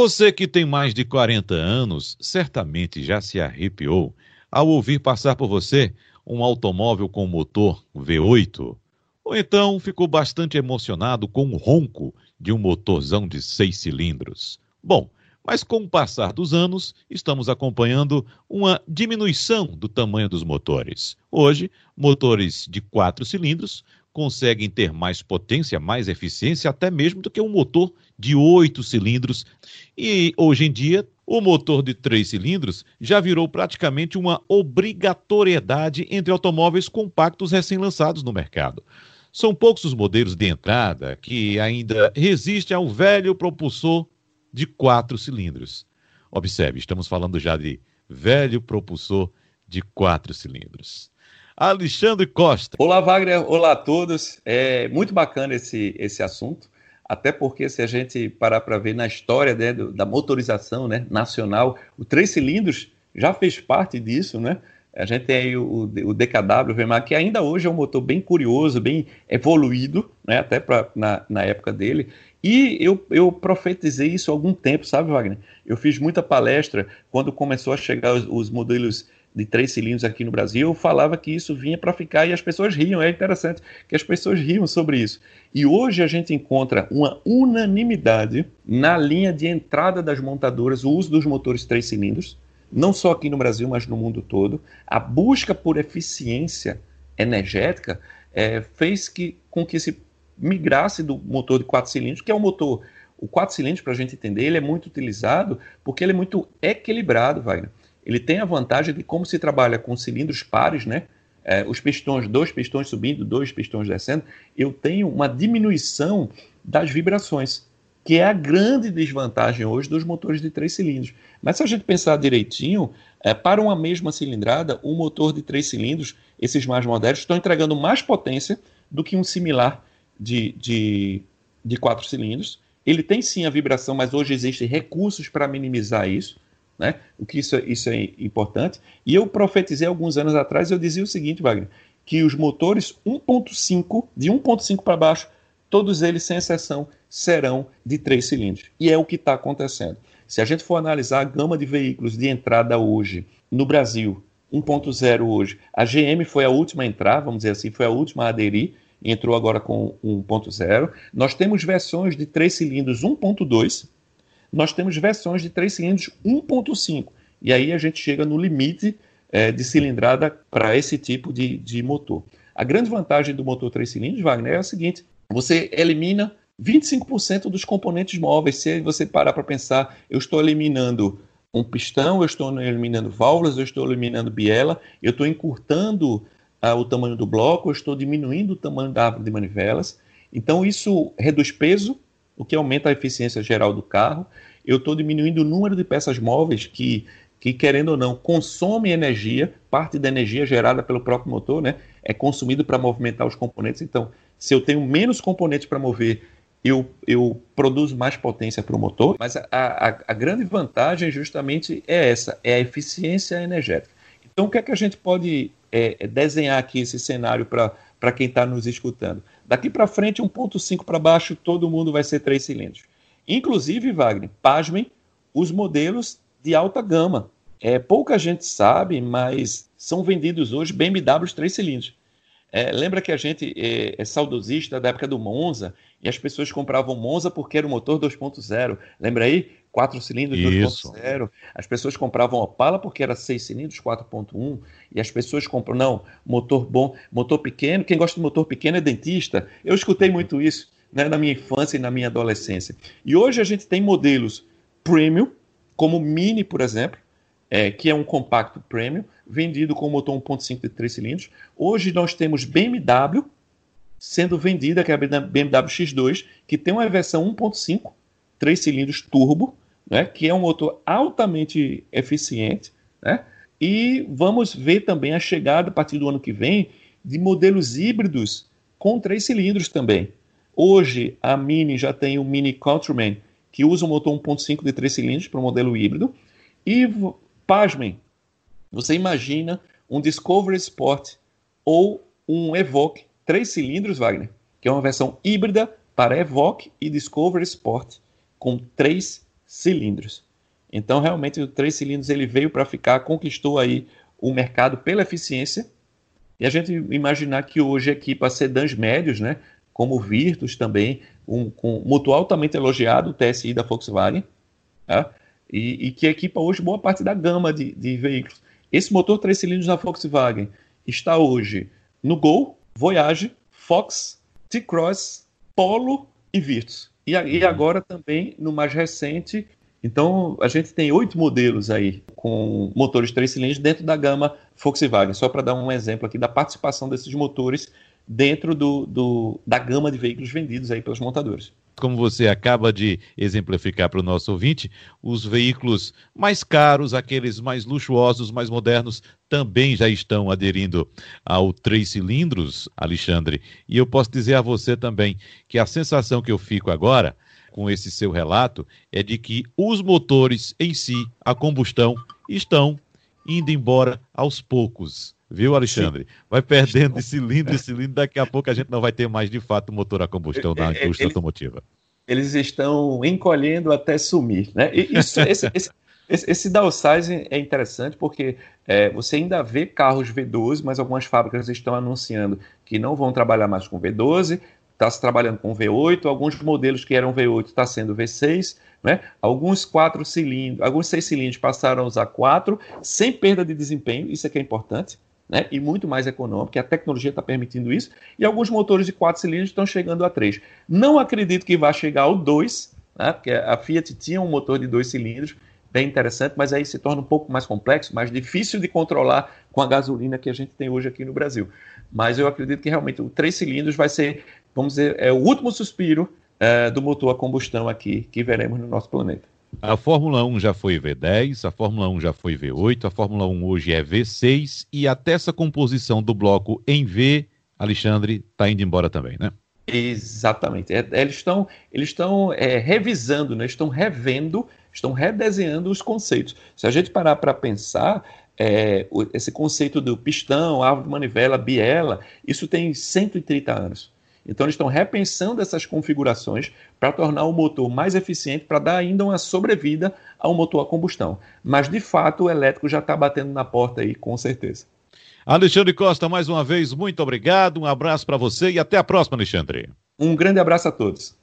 Você que tem mais de 40 anos certamente já se arrepiou ao ouvir passar por você um automóvel com motor V8. Ou então ficou bastante emocionado com o ronco de um motorzão de seis cilindros. Bom, mas com o passar dos anos, estamos acompanhando uma diminuição do tamanho dos motores. Hoje, motores de quatro cilindros conseguem ter mais potência, mais eficiência, até mesmo do que um motor de oito cilindros. E hoje em dia, o motor de três cilindros já virou praticamente uma obrigatoriedade entre automóveis compactos recém-lançados no mercado. São poucos os modelos de entrada que ainda resistem ao velho propulsor de quatro cilindros. Observe, estamos falando já de velho propulsor de quatro cilindros. Alexandre Costa. Olá, Wagner. Olá a todos. É muito bacana esse, esse assunto, até porque se a gente parar para ver na história né, do, da motorização né, nacional, o três cilindros já fez parte disso, né? A gente tem aí o, o DKW, VMA, que ainda hoje é um motor bem curioso, bem evoluído, né, até pra, na, na época dele. E eu, eu profetizei isso há algum tempo, sabe, Wagner? Eu fiz muita palestra quando começou a chegar os, os modelos de três cilindros aqui no Brasil, falava que isso vinha para ficar e as pessoas riam. É interessante que as pessoas riam sobre isso. E hoje a gente encontra uma unanimidade na linha de entrada das montadoras, o uso dos motores três cilindros, não só aqui no Brasil, mas no mundo todo. A busca por eficiência energética é, fez que, com que se migrasse do motor de quatro cilindros, que é um motor. O quatro cilindros, para a gente entender, ele é muito utilizado porque ele é muito equilibrado, Wagner ele tem a vantagem de como se trabalha com cilindros pares, né? É, os pistões, dois pistões subindo, dois pistões descendo, eu tenho uma diminuição das vibrações, que é a grande desvantagem hoje dos motores de três cilindros. Mas se a gente pensar direitinho, é, para uma mesma cilindrada, um motor de três cilindros, esses mais modernos, estão entregando mais potência do que um similar de, de, de quatro cilindros. Ele tem sim a vibração, mas hoje existem recursos para minimizar isso né? O que isso, isso é importante. E eu profetizei alguns anos atrás, eu dizia o seguinte, Wagner, que os motores 1.5, de 1.5 para baixo, todos eles, sem exceção, serão de três cilindros. E é o que está acontecendo. Se a gente for analisar a gama de veículos de entrada hoje no Brasil, 1.0 hoje, a GM foi a última a entrar, vamos dizer assim, foi a última a aderir, entrou agora com 1.0. Nós temos versões de três cilindros 1.2, nós temos versões de três cilindros 1.5. E aí a gente chega no limite é, de cilindrada para esse tipo de, de motor. A grande vantagem do motor três cilindros, Wagner, é a seguinte: você elimina 25% dos componentes móveis. Se você parar para pensar, eu estou eliminando um pistão, eu estou eliminando válvulas, eu estou eliminando biela, eu estou encurtando ah, o tamanho do bloco, eu estou diminuindo o tamanho da árvore de manivelas. Então, isso reduz peso, o que aumenta a eficiência geral do carro. Eu estou diminuindo o número de peças móveis que, que, querendo ou não, consomem energia, parte da energia gerada pelo próprio motor, né, é consumido para movimentar os componentes. Então, se eu tenho menos componentes para mover, eu, eu produzo mais potência para o motor. Mas a, a, a grande vantagem justamente é essa, é a eficiência energética. Então, o que é que a gente pode é, desenhar aqui esse cenário para quem está nos escutando? Daqui para frente, 1.5 para baixo, todo mundo vai ser três cilindros. Inclusive, Wagner, pasmem, os modelos de alta gama. É, pouca gente sabe, mas são vendidos hoje BMWs três cilindros. É, lembra que a gente é, é, saudosista da época do Monza e as pessoas compravam Monza porque era o motor 2.0. Lembra aí? Quatro cilindros 2.0. As pessoas compravam Opala porque era seis cilindros 4.1 e as pessoas compram, não, motor bom, motor pequeno, quem gosta de motor pequeno é dentista. Eu escutei muito isso né, na minha infância e na minha adolescência. E hoje a gente tem modelos premium, como o Mini, por exemplo, é, que é um compacto premium, vendido com motor 1.5 de 3 cilindros. Hoje nós temos BMW sendo vendida, que é a BMW X2, que tem uma versão 1.5, 3 cilindros turbo, né, que é um motor altamente eficiente, né, e vamos ver também a chegada, a partir do ano que vem, de modelos híbridos com três cilindros também. Hoje, a Mini já tem o Mini Countryman, que usa um motor 1.5 de três cilindros para o modelo híbrido. E, pasmem, você imagina um Discovery Sport ou um Evoque três cilindros, Wagner, que é uma versão híbrida para Evoque e Discovery Sport, com três cilindros. Então, realmente, o três cilindros ele veio para ficar, conquistou aí o mercado pela eficiência. E a gente imaginar que hoje equipa sedãs médios, né, como o Virtus também, um, com motor altamente elogiado, o TSI da Volkswagen, tá? e, e, que equipa hoje boa parte da gama de, de veículos. Esse motor três cilindros da Volkswagen está hoje no Gol, Voyage, Fox, T-Cross, Polo e Virtus. E, e uhum. agora também no mais recente então, a gente tem oito modelos aí com motores três cilindros dentro da gama Volkswagen, só para dar um exemplo aqui da participação desses motores dentro do, do, da gama de veículos vendidos aí pelos montadores. Como você acaba de exemplificar para o nosso ouvinte, os veículos mais caros, aqueles mais luxuosos, mais modernos, também já estão aderindo ao três cilindros, Alexandre. E eu posso dizer a você também que a sensação que eu fico agora com esse seu relato é de que os motores em si, a combustão, estão indo embora aos poucos. Viu, Alexandre? Vai perdendo de cilindro em cilindro, daqui a pouco a gente não vai ter mais de fato motor a combustão na é, é, indústria automotiva. Eles estão encolhendo até sumir, né? Isso, esse, esse, esse, esse downsizing é interessante porque é, você ainda vê carros V12, mas algumas fábricas estão anunciando que não vão trabalhar mais com V12, está se trabalhando com V8, alguns modelos que eram V8 está sendo V6, né? alguns quatro cilindros, alguns seis cilindros passaram a usar quatro, sem perda de desempenho, isso é que é importante, né? e muito mais econômico, a tecnologia está permitindo isso, e alguns motores de quatro cilindros estão chegando a três. Não acredito que vá chegar ao dois, né? porque a Fiat tinha um motor de dois cilindros, bem interessante, mas aí se torna um pouco mais complexo, mais difícil de controlar com a gasolina que a gente tem hoje aqui no Brasil. Mas eu acredito que realmente o três cilindros vai ser vamos dizer, é o último suspiro é, do motor a combustão aqui que veremos no nosso planeta. A Fórmula 1 já foi V10, a Fórmula 1 já foi V8, a Fórmula 1 hoje é V6 e até essa composição do bloco em V, Alexandre, está indo embora também, né? Exatamente. É, eles estão eles estão é, revisando, né? estão revendo, estão redesenhando os conceitos. Se a gente parar para pensar, é, esse conceito do pistão, árvore de manivela, biela, isso tem 130 anos. Então, eles estão repensando essas configurações para tornar o motor mais eficiente, para dar ainda uma sobrevida ao motor a combustão. Mas, de fato, o elétrico já está batendo na porta aí, com certeza. Alexandre Costa, mais uma vez, muito obrigado, um abraço para você e até a próxima, Alexandre. Um grande abraço a todos.